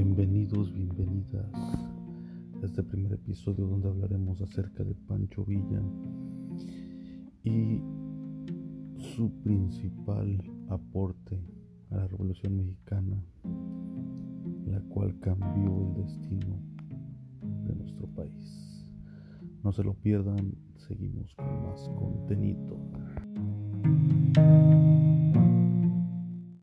Bienvenidos, bienvenidas a este primer episodio donde hablaremos acerca de Pancho Villa y su principal aporte a la Revolución Mexicana, la cual cambió el destino de nuestro país. No se lo pierdan, seguimos con más contenido.